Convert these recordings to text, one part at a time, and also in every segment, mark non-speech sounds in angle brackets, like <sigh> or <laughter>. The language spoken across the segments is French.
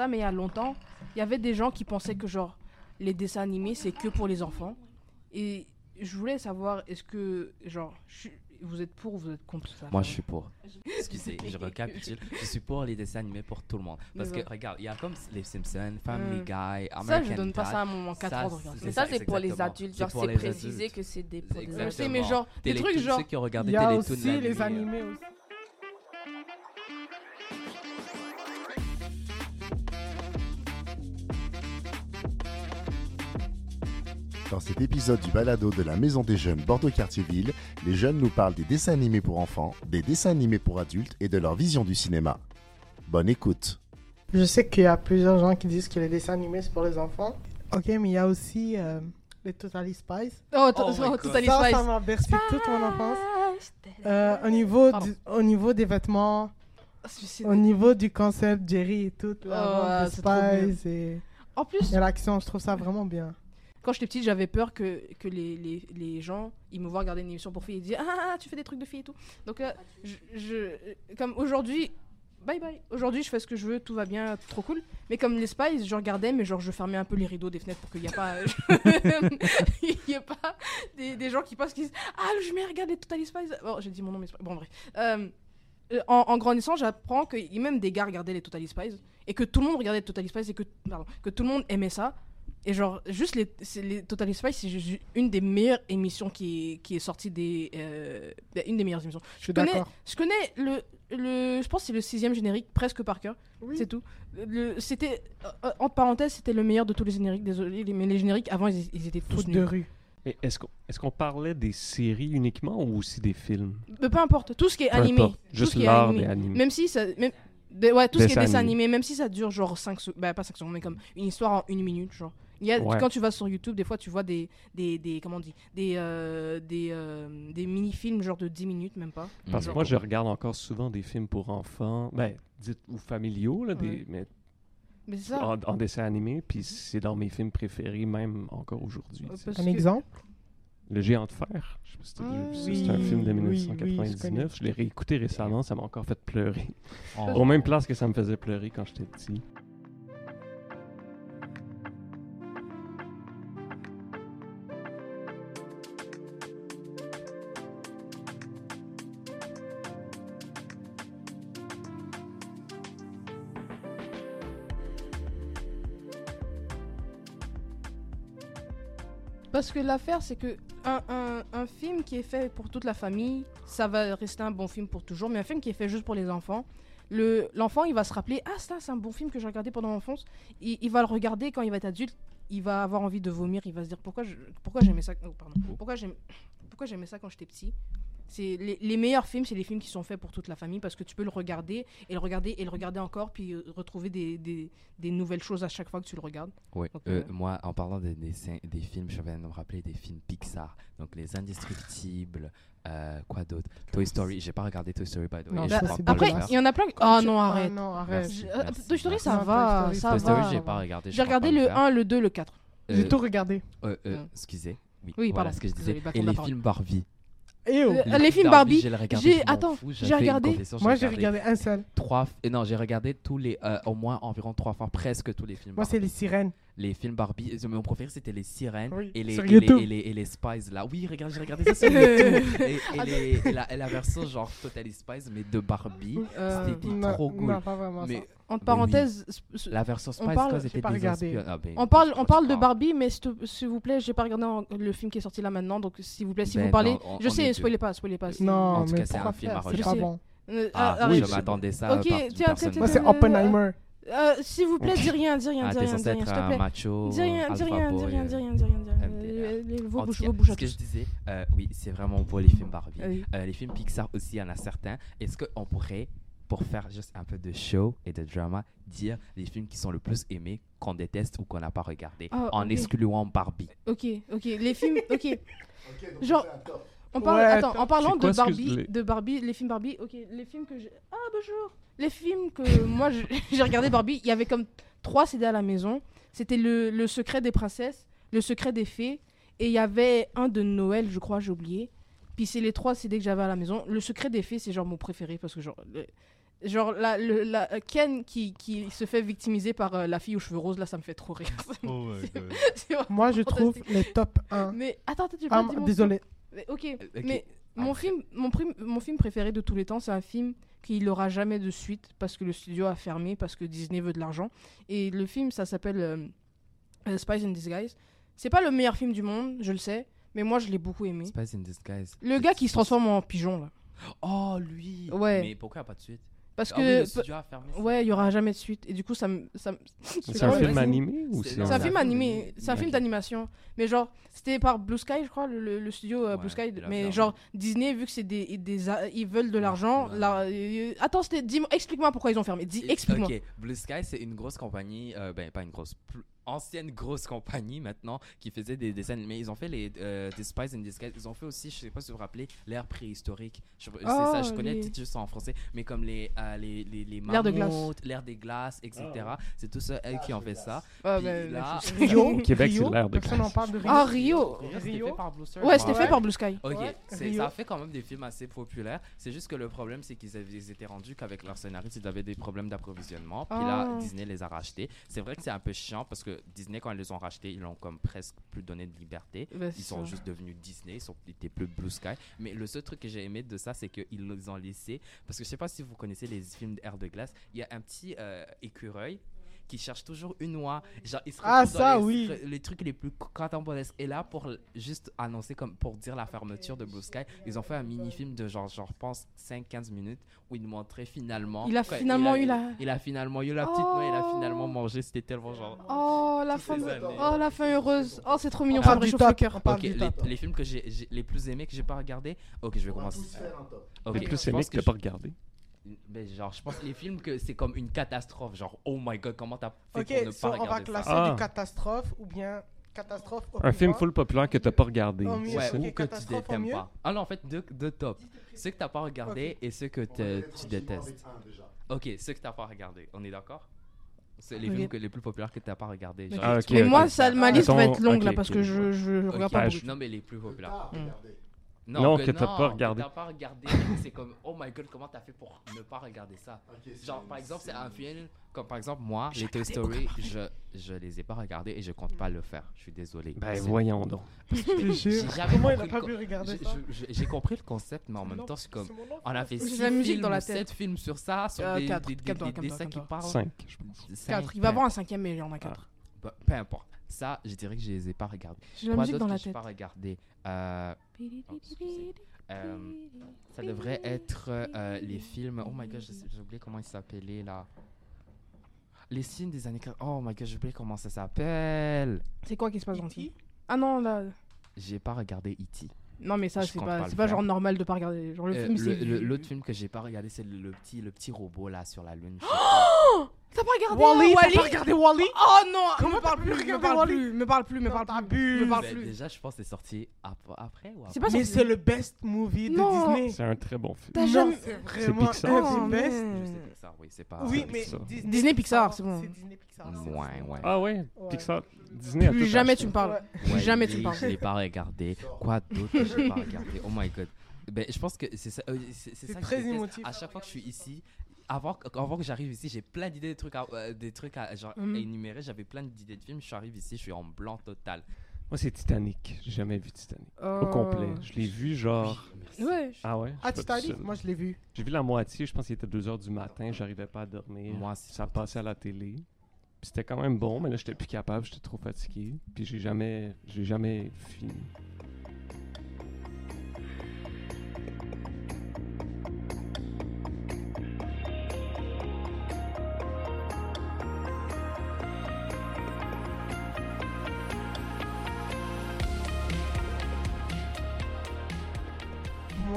ça, mais il y a longtemps, il y avait des gens qui pensaient que genre les dessins animés c'est que pour les enfants. Et je voulais savoir, est-ce que genre je vous êtes pour ou vous êtes contre ça? Moi, je suis pour. Excusez, je <laughs> récapitule. Je suis pour les dessins animés pour tout le monde. Parce que, regarde, il y a comme les Simpsons, Family Mm. Guy, American Ça, je donne pas Dad. ça à mon 4 Ça, ans de regarder. Mais ça, c'est pour les adultes. C'est Genre, c'est précisé adultes. que c'est des pour Je sais, mais genre, des trucs genre. Ceux qui ont regardé Il y a Télétoon aussi les nuit, animés aussi. Dans cet épisode du balado de la Maison des Jeunes Bordeaux-Quartier-Ville, les jeunes nous parlent des dessins animés pour enfants, des dessins animés pour adultes et de leur vision du cinéma. Bonne écoute. Je sais qu'il y a plusieurs gens qui disent que les dessins animés c'est pour les enfants. Ok, mais il y a aussi euh, les Totally Spies. Oh, to- Oh oh. Totally ça, Spies. ça m'a bercé toute mon enfance. Euh, au, niveau du- au niveau des vêtements, C'est- au niveau du concept, Jerry et tout, la Oh. Spies et, En plus, et l'action, je trouve ça vraiment bien. Quand j'étais petite, j'avais peur que, que les, les, les gens, ils me voient regarder une émission pour filles et disent Ah, ah, tu fais des trucs de filles et tout. Donc, euh, je, comme aujourd'hui, bye bye. Aujourd'hui, je fais ce que je veux, tout va bien, trop cool. Mais comme les Spies, je regardais, mais genre, je fermais un peu les rideaux des fenêtres pour qu'il n'y ait pas, <laughs> y ait pas des, des gens qui passent qui disent Ah, je mets, regarde les Totally Spies. Bon, j'ai dit mon nom, mais bon, bref. Euh, euh, en, grandissant, j'apprends que même des gars regardaient les Totally Spies et que tout le monde regardait les Totally Spies et que, que tout le monde aimait ça. Et genre, juste les, les Totally Spies, c'est juste une des meilleures émissions qui est, qui est sortie des. euh, une des meilleures émissions. Je suis connais- d'accord. Je connais le. le je pense que c'est le sixième générique, presque par cœur. Oui. C'est tout. Le- C'était. euh, entre parenthèses, c'était le meilleur de tous les génériques. Désolé, mais les génériques avant, ils, ils étaient tous Tous de rue. Est-ce qu'on est qu'on parlait des séries uniquement ou aussi des films? Mais peu importe, tout ce qui est Peu animé. importe, juste ce qui est l'art animé. des animés. Même si ça. Même, de- ouais, tout ce qui est Dessin dessin animé. animé, même si ça dure genre 5 secondes. Bah, pas 5 secondes, mais comme une histoire en une minute, genre. Il y a, Ouais. Quand tu vas sur YouTube, des fois, tu vois des. des, des comment on dit Des, euh, des, euh, des mini-films, genre de 10 minutes, même pas. Parce que moi, je regarde encore souvent des films pour enfants, ben, dites, ou familiaux, là, des, Ouais. mais Mais c'est ça. en, en dessin animé, puis c'est dans mes films préférés, même encore aujourd'hui. Euh, Un que- exemple? Le Géant de Fer, je sais pas si c'est un Oui, film de oui, oui, 1999. je je l'ai réécouté récemment, ça m'a encore fait pleurer. Oh. Aux mêmes places que ça me faisait pleurer quand j'étais petit. Parce que l'affaire, c'est que un, un, un film qui est fait pour toute la famille, ça va rester un bon film pour toujours. Mais un film qui est fait juste pour les enfants, le l'enfant, il va se rappeler Ah, ça, c'est un bon film que j'ai regardé pendant l'enfance. Il, il va le regarder quand il va être adulte. Il va avoir envie de vomir. Il va se dire Pourquoi j'aimais ça oh, pardon. J'aime- pourquoi j'aimais ça quand j'étais petit? C'est les, les meilleurs films, c'est les films qui sont faits pour toute la famille parce que tu peux le regarder et le regarder et le regarder encore puis euh, retrouver des, des, des nouvelles choses à chaque fois que tu le regardes. Donc, Euh, euh, moi, en parlant des, films, je viens de me rappeler des films Pixar. Donc, Les Indestructibles, euh, quoi d'autre? Toy Story. J'ai pas regardé Toy Story, by the way. Non, le Après, il y en a plein. Oh non, Ah arrête. non, arrête. Merci. Euh, Merci, Toy Story, ça Non, va, Toy Story, ça Toy va. Story, j'ai pas regardé. J'ai regardé le faire. 1, le 2, le 4. J'ai tout regardé. excusez. Oui, Oui, voilà pardon. ce que je disais. Désolé, pas Et les films Barbie. Et oh. Euh, les films Barbie, j'ai attends, fous, j'ai regardé- Moi, j'ai regardé un seul. trois. f- euh, Non, j'ai regardé tous les, euh, au moins environ trois fois, presque tous les films. Moi, c'est les sirènes. Les films Barbie. euh, Mon préféré, c'était les sirènes Oui, et, les, et, les, et, les, et les Spies là. Oui, regarde, j'ai regardé ça sur YouTube. et, et les- et la, et la version genre Totally Spies, mais de Barbie. Euh, C'était trop cool. Non, pas vraiment mais ça. Entre oui. parenthèses, s- s- la version Spice parle- Girls j'ai était pas des regardé. espions- ah, ben, on parle, on parle de. Barbie, mais s'il vous plaît, j'ai pas regardé en- le film qui est sorti là maintenant, donc s'il vous plaît, si Ben vous parlez, non, on- je on sais, spoilez pas, spoilez pas. Non, En tout mais cas, c'est un pourquoi film à regarder. Euh, Ah, ah, oui, je m'attendais ça. Ok, tiens. c'est Oppenheimer. Euh, S'il vous plaît, dis rien, dis rien, Ah, dis rien, dis censé rien, être s'il te un plaît. macho. Dis rien, dis alpha rien, dis rien, euh, dis rien, dis rien, dis rien. Euh, Vos bouches, tout vos bouches ce que je disais, euh, oui, c'est vraiment beau les films Barbie. Oui. Euh, les films Pixar aussi, il y en a certains. Est-ce qu'on pourrait, pour faire juste un peu de show et de drama, dire les films qui sont le plus aimés, qu'on déteste ou qu'on n'a pas regardé, Ah, en excluant Barbie Ok, ok, les films, ok. Genre, on parle, Ouais, attends, attends. en parlant quoi de Barbie, les- de Barbie, les films Barbie, ok, les films que j'ai, ah bonjour, les films que <laughs> moi <laughs> j'ai regardé Barbie, il y avait comme trois CD à la maison. C'était le, le secret des princesses, le secret des fées, et il y avait un de Noël, je crois, j'ai oublié. Puis c'est les trois CD que j'avais à la maison. Le secret des fées, c'est genre mon préféré parce que genre, le- Genre, la, le- la- Ken qui, qui se fait victimiser par euh, la fille aux cheveux roses, là, ça me fait trop rire. <laughs> Vraiment Moi, je trouve les top 1. Mais attends, attends, tu Ah, pas dit mon désolé. Mais, ok, ok. mais mon Après. film, mon, prim- mon film préféré de tous les temps, c'est un film qui n'aura jamais de suite parce que le studio a fermé, parce que Disney veut de l'argent. Et le film, ça s'appelle euh, euh, Spies in Disguise. C'est pas le meilleur film du monde, je le sais, mais moi je l'ai beaucoup aimé. Spice in Disguise. Le gars qui se transforme en pigeon là. Oh, lui Ouais. Mais pourquoi pas de suite? Parce Ah oui, que fermé. ouais, il y aura jamais de suite. Et du coup, ça me, ça me- <laughs> C'est un film animé ou C'est- c'est un film un film animé, c'est un film d'animation. Mais genre, c'était par Blue Sky, je crois, le, studio euh, Ouais, Blue Sky. Mais genre, Disney, vu que c'est des, des, a- ils veulent de l'argent, Ouais. euh, attends, c'était, dis-moi, explique-moi pourquoi ils ont fermé. Dis, explique-moi. Ok, Blue Sky, c'est une grosse compagnie, euh, ben pas une grosse, ancienne grosse compagnie maintenant, qui faisait des dessins animés. Ils ont fait les euh, des Spies in Disguise. Ils ont fait aussi, je sais pas si vous vous rappelez, l'ère préhistorique. Je, c'est Oh, ça, je connais les- le titre en français, mais comme les euh, les les, les L'ère de glace. mammouths, l'ère des glaces, etc. C'est tout ça eux qui ont fait ça. Ah, Puis ben, là-. <laughs> Rio, Québec, c'est n'en parle de Rio. Ah, Rio. C'était Rio. fait par Blue Sky. Ouais, c'était Ouais. fait par Blue Sky. Ok, Ouais, c'est- ça a fait quand même des films assez populaires. C'est juste que le problème, c'est qu'ils avaient- ils étaient rendus qu'avec leur scénariste, ils avaient des problèmes d'approvisionnement. Puis là, Ah. Disney les a rachetés. C'est vrai que c'est un peu chiant parce que Disney, quand ils les ont rachetés, ils l'ont comme presque plus donné de liberté. Ben, Ils sont ça. juste devenus Disney, ils sont ils étaient plus Blue Sky. Mais le seul truc que j'ai aimé de ça, c'est qu'ils les ont laissés. Parce que je sais pas si vous connaissez les films d'Air de glace. Il y a un petit euh, écureuil qui cherche toujours une oie. Genre, il se Ah, dans ça, les, oui. les trucs les plus catambolesques. Et là, pour juste annoncer, comme pour dire la fermeture de Blue Sky, ils ont fait un mini-film de genre, genre, je pense, 5-15 minutes où ils montraient finalement. Il a quoi, finalement il eu la- Il a finalement eu la petite noix, il a Oh. finalement mangé. C'était tellement genre. Oh, la fin, oh, la fin heureuse. Oh, c'est trop mignon, On ça parle me du réchauffe le top. cœur. On parle Ok, du les, top. les films que j'ai j'ai- les plus aimés que j'ai pas regardé. Ok, je vais commencer. Les plus aimés que t'as je- pas regardé. Ben, genre, je pense que les films que c'est comme une catastrophe. Genre, oh my god, comment t'as fait Ok, pour ne so pas on va regarder classer ça Ah. du catastrophe ou bien catastrophe au Un plus film full populaire que t'as pas regardé. Oh, Ouais, ok, ou que tu catastrophe au t'aimes mieux. pas. Ah non, en fait, deux, deux top. Ceux que t'as pas regardé et ceux que tu détestes. Ok, ceux que t'as pas regardé. On est d'accord? C'est les Ok. films que, les plus populaires que t'as pas regardé. Ok. Ah, ok, Mais ok. moi, ça, ma liste va être longue là ok. parce que je, je Ok, regarde pas Ah, beaucoup. je- Non, mais les plus populaires. Non, que t'as non, pas regardé. Que t'as pas regardé. c'est comme, oh my god, comment t'as fait pour ne pas regarder ça? Genre, par exemple, c'est un film, comme par exemple, moi, les Toy Story, je, je les ai pas regardés et je compte pas le faire. Je suis désolé. Ben C'est- voyons donc. <laughs> J'ai Comment il a pas le pu regarder j'ai- ça? compris le concept, mais en même temps, c'est comme. On a fait J'ai 6 la musique films sur ça, sur Euh, des, dessins qui parlent. 5, je pense. Cinq, 4. Il va avoir un cinquième, mais il y en a 4. Peu, peu importe. Ça, je dirais que je les ai pas regardés. J'ai la musique dans la tête. pas regardé Euh, excusez. Euh, Ça devrait être euh, les films. Oh my god, j'ai oublié comment ils s'appelaient là. Les films des années 40. Oh my god, j'ai oublié comment ça s'appelle. C'est quoi qui se passe dans film? Ah non, là. J'ai pas regardé E.T. Non, mais ça, c'est pas, genre normal de pas regarder. Genre, le Euh, film, L'autre film que j'ai pas regardé, c'est le, le petit, le petit robot là sur la lune. <gasps> je T'as pas regardé Wally, euh, t'as pas regardé Wally? Oh non Comment Me parle plus, me parle plus, me parle plus, me parle plus. Me parle plus. déjà, je pense que c'est sorti ap- après ou après C'est pas Mais c'est le best movie de Non. Disney. C'est un très bon film. T'as Non, c'est vraiment Pixar. un Oh, des best. Je Pixar, oui, c'est pas. Oui, mais. Disney, Pixar, c'est bon. C'est Disney Pixar. c'est- Ouais, ouais. Ah ouais? Pixar, Disney a Plus jamais tu me parles. Ouais. Plus jamais tu me parles. Je l'ai pas regardé. Quoi d'autre que j'ai pas regardé Oh my god. Ben, je pense que c'est ça. euh, c'est très je émotif. À chaque fois que je suis ici, avant, que- avant que j'arrive ici, j'ai plein d'idées de trucs, à, euh, des trucs à, genre, Mhm. à énumérer. J'avais plein d'idées de films. Je suis arrivé ici, je suis en blanc total. Moi, c'est Titanic. J'ai jamais vu Titanic. Au Euh, complet. Je l'ai vu genre. Ouais. Ah ouais? Ah, Titanic. Moi, je l'ai vu. J'ai vu la moitié, je pense qu'il était 2h du matin, j'arrivais pas à dormir. Moi, c'est ça passait à la télé. Puis c'était quand même bon, mais là j'étais plus capable, j'étais trop fatigué. Puis j'ai jamais j'ai jamais fini.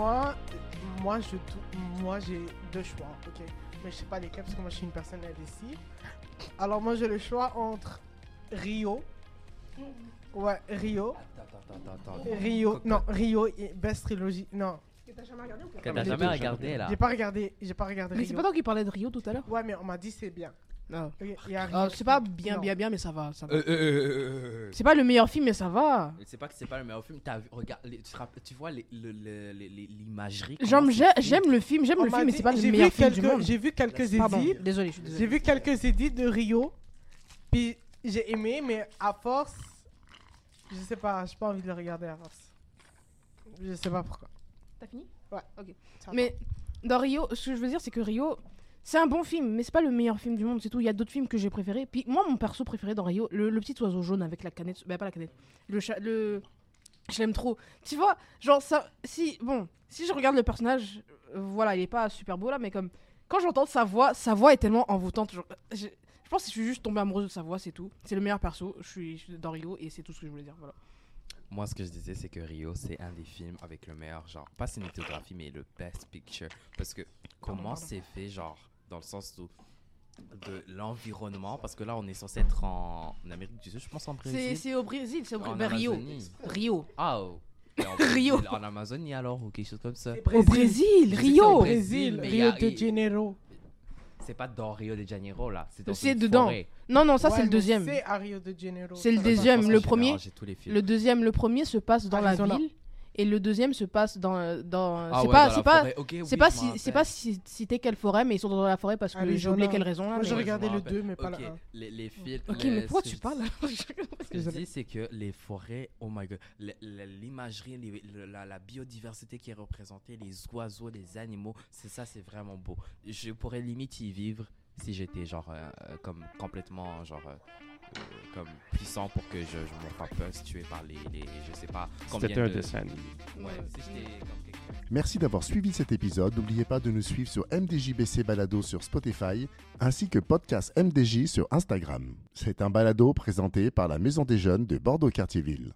Moi, moi, je, moi, j'ai deux choix, ok. Mais je sais pas lesquels parce que moi, je suis une personne indécise. Alors moi, j'ai le choix entre Rio. Ouais, Rio. Attends, attends, attends, attends. Rio. Non, Rio et Best Trilogy. Non. Que t'as jamais deux, regardé? là. J'ai pas regardé, j'ai pas regardé Mais c'est pas toi qui parlais de Rio tout à l'heure? Ouais, mais on m'a dit c'est bien. Ah. Y a c'est pas bien, Non. bien, bien, mais ça va. ça va. Euh, euh, euh. C'est pas le meilleur film, mais ça va. C'est pas que c'est pas le meilleur film. T'as vu, regarde, les- tu, vois l'imagerie. J'aime le film, j'aime On le m'a film, mais c'est pas le meilleur film du monde. J'ai vu quelques Pardon, édits. désolé, je suis J'ai vu quelques édits de Rio. Puis j'ai aimé, mais à force, je sais pas, j'ai pas envie de le regarder à force. Je sais pas pourquoi. T'as fini? Ouais. Ok. Mais dans Rio, ce que je veux dire, c'est que Rio, c'est un bon film, mais c'est pas le meilleur film du monde, c'est tout. Il y a d'autres films que j'ai préférés. Puis moi, mon perso préféré dans Rio, le, le petit oiseau jaune avec la canette, bah pas la canette, le chat, le, je l'aime trop. Tu vois, genre ça, si bon, si je regarde le personnage, euh, voilà, il est pas super beau là, mais comme quand j'entends sa voix, sa voix est tellement envoûtante. genre, je, je pense que je suis juste tombée amoureuse de sa voix, c'est tout. C'est le meilleur perso. Je suis, je suis dans Rio et c'est tout ce que je voulais dire. Voilà. Moi, ce que je disais, c'est que Rio, c'est un des films avec le meilleur, genre, pas cinématographie, mais le best picture. Parce que comment c'est fait, genre, dans le sens où de l'environnement, parce que là, on est censé être en, en Amérique du Sud, je pense en C'est Brésil. c'est au Brésil, c'est au en Brésil. Ben, Rio. Amazonie. Rio. Ah, oh. En <laughs> Rio. En Amazonie, alors, ou quelque chose comme ça. Au Brésil, Rio. au Brésil, Rio de Janeiro. C'est pas dans Rio de Janeiro, là. C'est dans C'est une dedans. forêt. Non, non, ça Ouais, c'est le deuxième. C'est à Rio de Janeiro. C'est le deuxième. Le premier-. Le deuxième, le premier se passe dans Arizona. la ville et le deuxième se passe dans dans. Ah c'est ouais, pas c'est pas c'est oui, pas je si c'est pas si citer quelle forêt, mais ils sont dans la forêt parce que j'ai oublié quelle raison là. Moi, j'ai regardé le 2, mais pas le Ok, 1. les, les films. Ok, les- mais pourquoi tu parles <laughs> Ce que je dis, c'est que les forêts, oh my god, le- le- l'imagerie, le- la, la biodiversité qui est représentée, les oiseaux, les animaux, c'est ça, c'est vraiment beau. Je pourrais limite y vivre si j'étais genre euh, euh, comme complètement genre euh, euh, comme puissant pour que je, je me fasse pas tuer par les, les je sais pas combien C'était un de dessin animé. ouais, Merci d'avoir suivi cet épisode. N'oubliez pas de nous suivre sur MDJBC Balado sur Spotify ainsi que podcast MDJ sur Instagram. C'est un balado présenté par la Maison des Jeunes de Bordeaux-Cartierville.